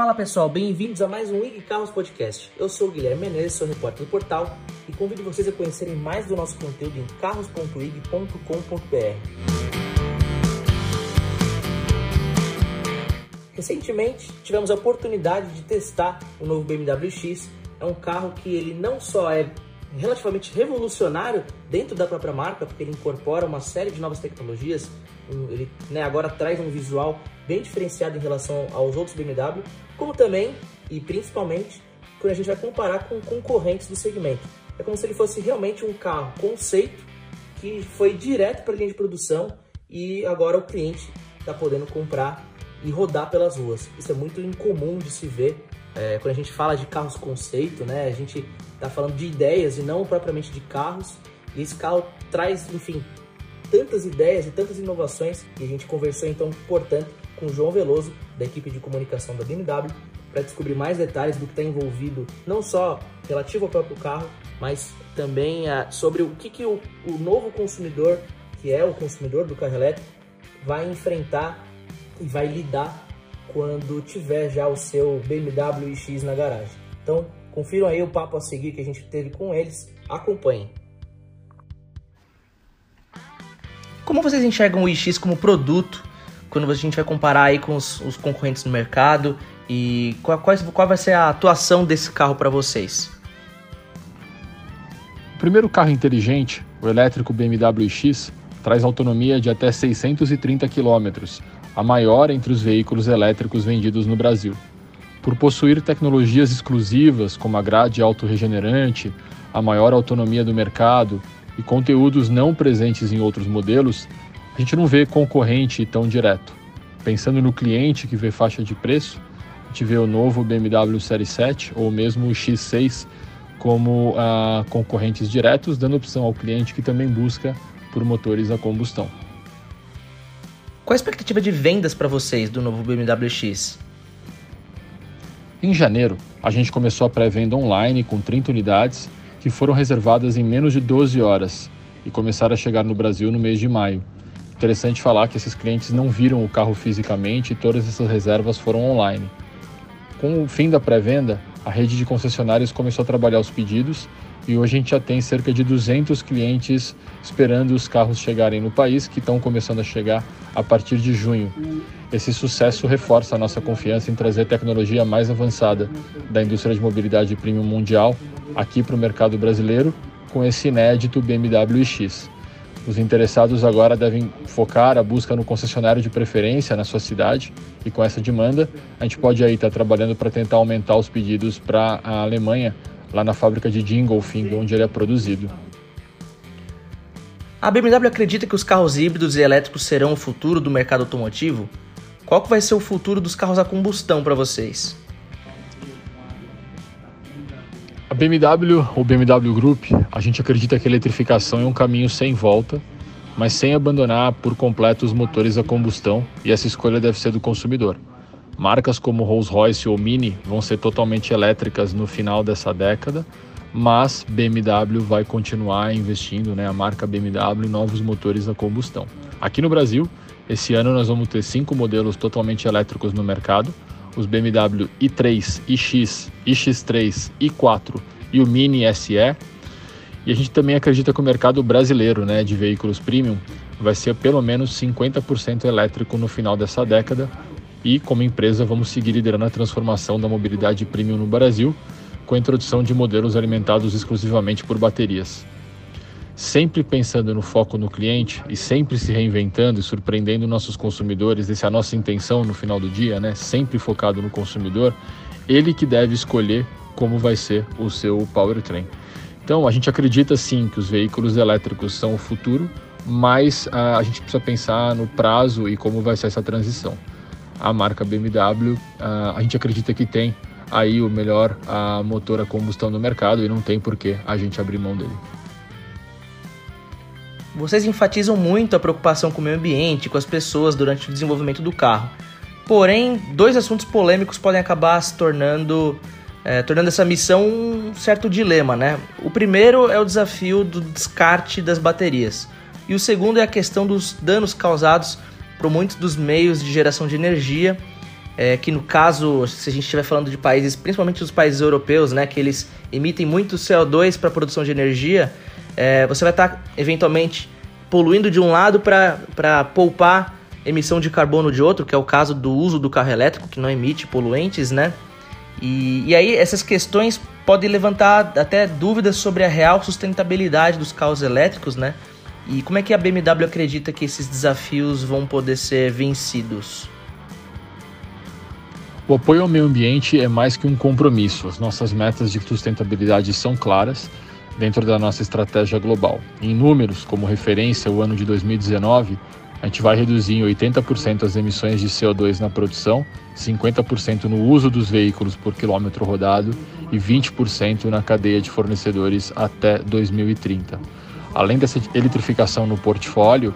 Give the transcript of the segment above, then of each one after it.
Fala pessoal, bem-vindos a mais um IG Carros Podcast. Eu sou o Guilherme Menezes, sou repórter do portal e convido vocês a conhecerem mais do nosso conteúdo em carros.ig.com.br. Recentemente tivemos a oportunidade de testar o novo BMW X. É um carro que ele não só é relativamente revolucionário dentro da própria marca, porque ele incorpora uma série de novas tecnologias, ele né, agora traz um visual bem diferenciado em relação aos outros BMW, como também e principalmente quando a gente vai comparar com concorrentes do segmento. É como se ele fosse realmente um carro conceito que foi direto para a linha de produção e agora o cliente está podendo comprar e rodar pelas ruas. Isso é muito incomum de se ver é, quando a gente fala de carros conceito, né? A gente está falando de ideias e não propriamente de carros. E esse carro traz, enfim, tantas ideias e tantas inovações que a gente conversou então, portanto, com o João Veloso, da equipe de comunicação da BMW, para descobrir mais detalhes do que está envolvido, não só relativo ao próprio carro, mas também uh, sobre o que, que o, o novo consumidor, que é o consumidor do carro elétrico, vai enfrentar e vai lidar quando tiver já o seu BMW iX na garagem. Então, confiram aí o papo a seguir que a gente teve com eles. Acompanhem. Como vocês enxergam o iX como produto quando a gente vai comparar aí com os, os concorrentes no mercado e qual, qual, qual vai ser a atuação desse carro para vocês? O primeiro carro inteligente, o elétrico BMW iX, traz autonomia de até 630 km, a maior entre os veículos elétricos vendidos no Brasil. Por possuir tecnologias exclusivas como a grade autorregenerante, a maior autonomia do mercado e conteúdos não presentes em outros modelos, a gente não vê concorrente tão direto. Pensando no cliente que vê faixa de preço, a gente vê o novo BMW Série 7 ou mesmo o X6 como ah, concorrentes diretos, dando opção ao cliente que também busca por motores a combustão. Qual a expectativa de vendas para vocês do novo BMW X? Em janeiro, a gente começou a pré-venda online com 30 unidades que foram reservadas em menos de 12 horas e começaram a chegar no Brasil no mês de maio. Interessante falar que esses clientes não viram o carro fisicamente e todas essas reservas foram online. Com o fim da pré-venda, a rede de concessionários começou a trabalhar os pedidos e hoje a gente já tem cerca de 200 clientes esperando os carros chegarem no país, que estão começando a chegar a partir de junho. Esse sucesso reforça a nossa confiança em trazer tecnologia mais avançada da indústria de mobilidade premium mundial aqui para o mercado brasileiro com esse inédito BMW X. Os interessados agora devem focar a busca no concessionário de preferência na sua cidade e com essa demanda a gente pode aí estar trabalhando para tentar aumentar os pedidos para a Alemanha, lá na fábrica de Dingolfing, onde ele é produzido. A BMW acredita que os carros híbridos e elétricos serão o futuro do mercado automotivo? Qual que vai ser o futuro dos carros a combustão para vocês? A BMW, ou BMW Group, a gente acredita que a eletrificação é um caminho sem volta, mas sem abandonar por completo os motores a combustão, e essa escolha deve ser do consumidor. Marcas como Rolls-Royce ou Mini vão ser totalmente elétricas no final dessa década, mas BMW vai continuar investindo, né, a marca BMW, em novos motores a combustão. Aqui no Brasil, esse ano nós vamos ter cinco modelos totalmente elétricos no mercado, os BMW i3, iX, iX3, i4 e o Mini SE. E a gente também acredita que o mercado brasileiro né, de veículos premium vai ser pelo menos 50% elétrico no final dessa década. E como empresa vamos seguir liderando a transformação da mobilidade premium no Brasil, com a introdução de modelos alimentados exclusivamente por baterias sempre pensando no foco no cliente e sempre se reinventando e surpreendendo nossos consumidores, essa é a nossa intenção no final do dia, né? Sempre focado no consumidor, ele que deve escolher como vai ser o seu powertrain. Então, a gente acredita sim que os veículos elétricos são o futuro, mas a, a gente precisa pensar no prazo e como vai ser essa transição. A marca BMW, a, a gente acredita que tem aí o melhor a motor a combustão no mercado e não tem por que a gente abrir mão dele. Vocês enfatizam muito a preocupação com o meio ambiente, com as pessoas durante o desenvolvimento do carro. Porém, dois assuntos polêmicos podem acabar se tornando, é, tornando essa missão um certo dilema, né? O primeiro é o desafio do descarte das baterias. E o segundo é a questão dos danos causados por muitos dos meios de geração de energia é, que no caso, se a gente estiver falando de países, principalmente os países europeus, né, que eles emitem muito CO2 para a produção de energia, é, você vai estar tá, eventualmente poluindo de um lado para poupar emissão de carbono de outro, que é o caso do uso do carro elétrico, que não emite poluentes, né? E, e aí essas questões podem levantar até dúvidas sobre a real sustentabilidade dos carros elétricos, né? E como é que a BMW acredita que esses desafios vão poder ser vencidos? O apoio ao meio ambiente é mais que um compromisso. As nossas metas de sustentabilidade são claras dentro da nossa estratégia global. Em números, como referência, o ano de 2019, a gente vai reduzir em 80% as emissões de CO2 na produção, 50% no uso dos veículos por quilômetro rodado e 20% na cadeia de fornecedores até 2030. Além dessa eletrificação no portfólio,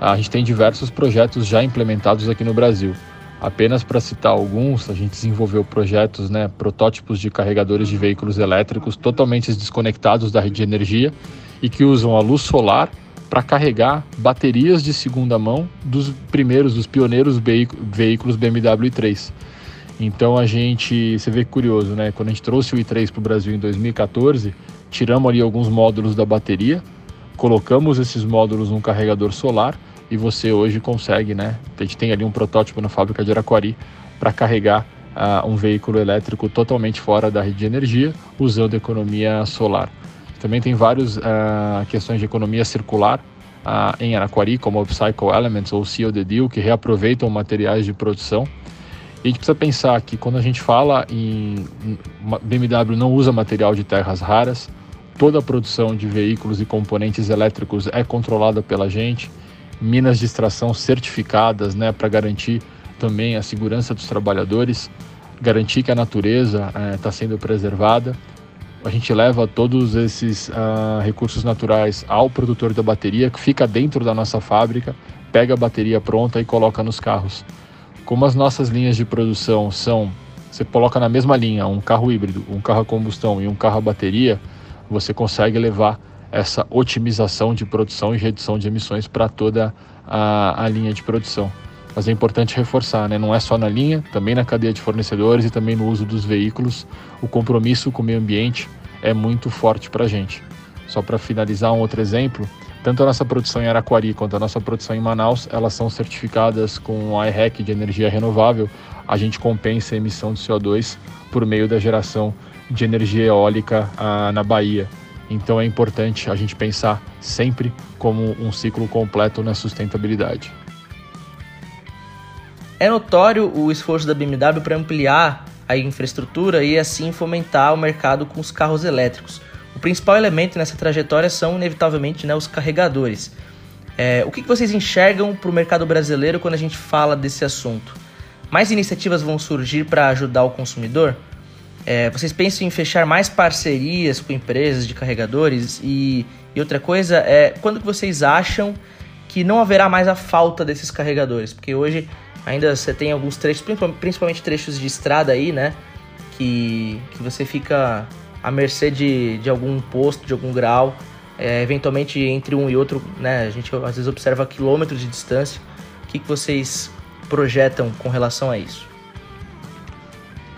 a gente tem diversos projetos já implementados aqui no Brasil. Apenas para citar alguns, a gente desenvolveu projetos, né, protótipos de carregadores de veículos elétricos totalmente desconectados da rede de energia e que usam a luz solar para carregar baterias de segunda mão dos primeiros, dos pioneiros veículos BMW i3. Então a gente, você vê curioso, né? Quando a gente trouxe o i3 para o Brasil em 2014, tiramos ali alguns módulos da bateria, colocamos esses módulos num carregador solar e você hoje consegue, né? A gente tem ali um protótipo na fábrica de Araquari para carregar uh, um veículo elétrico totalmente fora da rede de energia, usando economia solar. Também tem várias uh, questões de economia circular uh, em Araquari, como Upcycle Elements ou Seal the Deal, que reaproveitam materiais de produção. E a gente precisa pensar que quando a gente fala em BMW não usa material de terras raras, toda a produção de veículos e componentes elétricos é controlada pela gente minas de extração certificadas, né, para garantir também a segurança dos trabalhadores, garantir que a natureza está eh, sendo preservada. A gente leva todos esses uh, recursos naturais ao produtor da bateria, que fica dentro da nossa fábrica, pega a bateria pronta e coloca nos carros. Como as nossas linhas de produção são, você coloca na mesma linha um carro híbrido, um carro a combustão e um carro a bateria, você consegue levar essa otimização de produção e redução de emissões para toda a, a, linha de produção. Mas é importante reforçar, né? não é só na linha, também na cadeia de fornecedores e também no uso dos veículos. O compromisso com o meio ambiente é muito forte para a gente. Só para finalizar um outro exemplo, tanto a nossa produção em Araquari quanto a nossa produção em Manaus, elas são certificadas com o IREC de energia renovável. A gente compensa a emissão de CO2 por meio da geração de energia eólica ah, na Bahia. Então é importante a gente pensar sempre como um ciclo completo na sustentabilidade. É notório o esforço da BMW para ampliar a infraestrutura e assim fomentar o mercado com os carros elétricos. O principal elemento nessa trajetória são, inevitavelmente, né, os carregadores. É, o que vocês enxergam para o mercado brasileiro quando a gente fala desse assunto? Mais iniciativas vão surgir para ajudar o consumidor? É, vocês pensam em fechar mais parcerias com empresas de carregadores? E, e outra coisa é, quando que vocês acham que não haverá mais a falta desses carregadores? Porque hoje ainda você tem alguns trechos, principalmente trechos de estrada aí, né? Que, que você fica à mercê de, de algum posto, de algum grau. É, eventualmente entre um e outro, né? A gente às vezes observa quilômetros de distância. O que, que vocês projetam com relação a isso?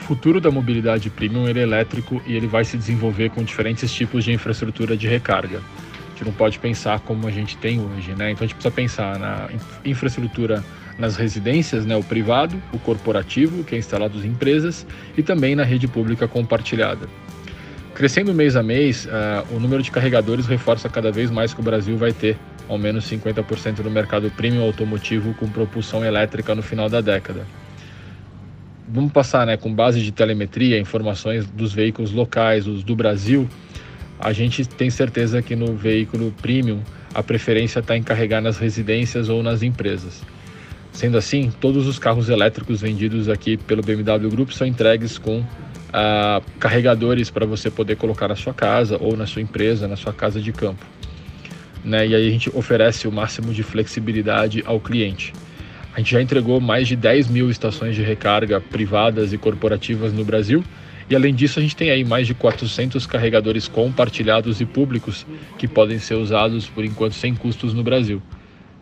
Futuro da mobilidade premium ele é elétrico e ele vai se desenvolver com diferentes tipos de infraestrutura de recarga. A gente não pode pensar como a gente tem hoje, né? Então a gente precisa pensar na infraestrutura nas residências, né, o privado, o corporativo, que é instalado em empresas, e também na rede pública compartilhada. Crescendo mês a mês, uh, o número de carregadores reforça cada vez mais que o Brasil vai ter ao menos 50% no mercado premium automotivo com propulsão elétrica no final da década vamos passar né, com base de telemetria, informações dos veículos locais, os do Brasil, a gente tem certeza que no veículo premium a preferência está em carregar nas residências ou nas empresas. Sendo assim, todos os carros elétricos vendidos aqui pelo BMW Group são entregues com ah, carregadores para você poder colocar na sua casa ou na sua empresa, na sua casa de campo. Né? E aí a gente oferece o máximo de flexibilidade ao cliente. A gente já entregou mais de 10 mil estações de recarga privadas e corporativas no Brasil. E além disso, a gente tem aí mais de 400 carregadores compartilhados e públicos que podem ser usados por enquanto sem custos no Brasil.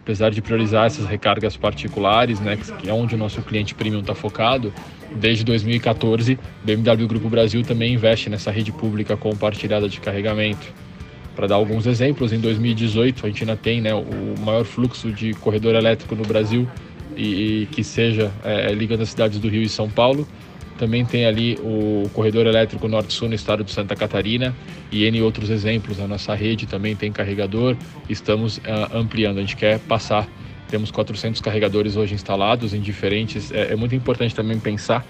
apesar de priorizar essas recargas particulares, né, que é onde o nosso cliente premium está focado, desde 2014, BMW Grupo Brasil também investe nessa rede pública compartilhada de carregamento. Para dar alguns exemplos, em 2018 a gente ainda tem né, o maior fluxo de corredor elétrico no Brasil e, e que seja é, ligando as cidades do Rio e São Paulo. Também tem ali o corredor elétrico Norte-Sul no estado de Santa Catarina e N outros exemplos. A nossa rede também tem carregador, estamos uh, ampliando, a gente quer passar. Temos 400 carregadores hoje instalados em diferentes. É, é muito importante também pensar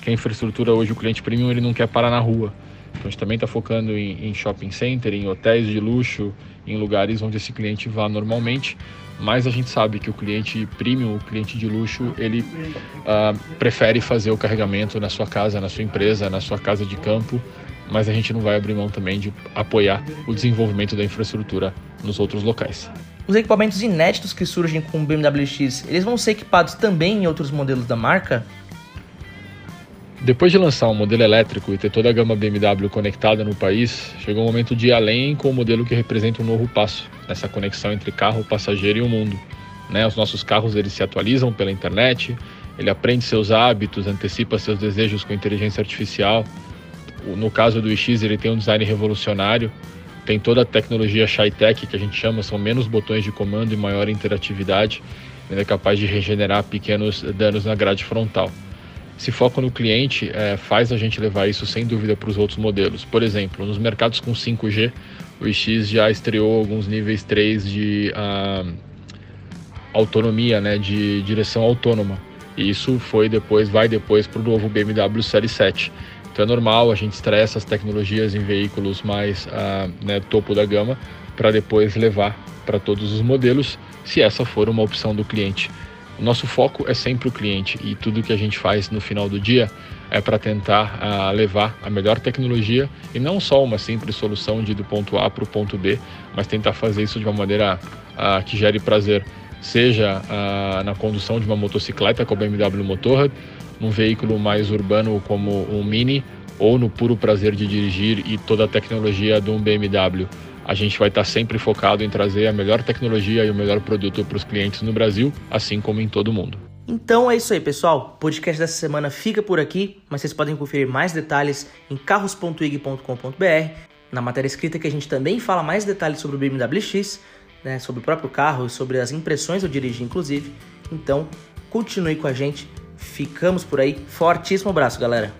que a infraestrutura hoje, o cliente premium, ele não quer parar na rua. Então a gente também está focando em, em, shopping center, em hotéis de luxo, em lugares onde esse cliente vá normalmente mas a gente sabe que o cliente premium, o cliente de luxo, ele uh, prefere fazer o carregamento na sua casa, na sua empresa, na sua casa de campo, mas a gente não vai abrir mão também de apoiar o desenvolvimento da infraestrutura nos outros locais. Os equipamentos inéditos que surgem com o BMW X, eles vão ser equipados também em outros modelos da marca? Depois de lançar um modelo elétrico e ter toda a gama BMW conectada no país, chegou o momento de ir além com o modelo que representa um novo passo nessa conexão entre carro, passageiro e o mundo. Né? Os nossos carros eles se atualizam pela internet, ele aprende seus hábitos, antecipa seus desejos com inteligência artificial. No caso do iX, ele tem um design revolucionário, tem toda a tecnologia Shy-Tech, que a gente chama, são menos botões de comando e maior interatividade. Ele é capaz de regenerar pequenos danos na grade frontal. Esse foco no cliente é, faz a gente levar isso sem dúvida para os outros modelos. Por exemplo, nos mercados com 5G, o iX já estreou alguns níveis 3 de uh, autonomia, né, de direção autônoma. E isso foi depois, vai depois para o novo BMW Série 7. Então é normal a gente extrair essas tecnologias em veículos mais uh, né, topo da gama para depois levar para todos os modelos, se essa for uma opção do cliente. O nosso foco é sempre o cliente e tudo que a gente faz no final do dia é para tentar uh, levar a melhor tecnologia e não só uma simples solução de do ponto A para o ponto B, mas tentar fazer isso de uma maneira uh, que gere prazer, seja uh, na condução de uma motocicleta com a BMW Motorrad, num veículo mais urbano como um Mini ou no puro prazer de dirigir e toda a tecnologia de um BMW a gente vai estar sempre focado em trazer a melhor tecnologia e o melhor produto para os clientes no Brasil, assim como em todo o mundo. Então é isso aí, pessoal. O podcast dessa semana fica por aqui, mas vocês podem conferir mais detalhes em carros.ig.com.br. Na matéria escrita que a gente também fala mais detalhes sobre o BMW X, né, sobre o próprio carro e sobre as impressões eu dirigi, inclusive. Então, continue com a gente. Ficamos por aí. Fortíssimo abraço, galera.